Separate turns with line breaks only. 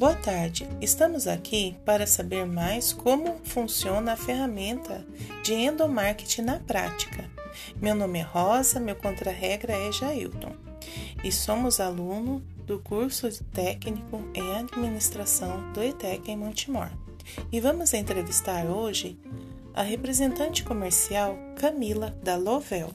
Boa tarde, estamos aqui para saber mais como funciona a ferramenta de endomarketing na prática. Meu nome é Rosa, meu contra-regra é Jailton e somos aluno do curso técnico em administração do ETEC em Montemor. E vamos entrevistar hoje a representante comercial Camila da Lovell.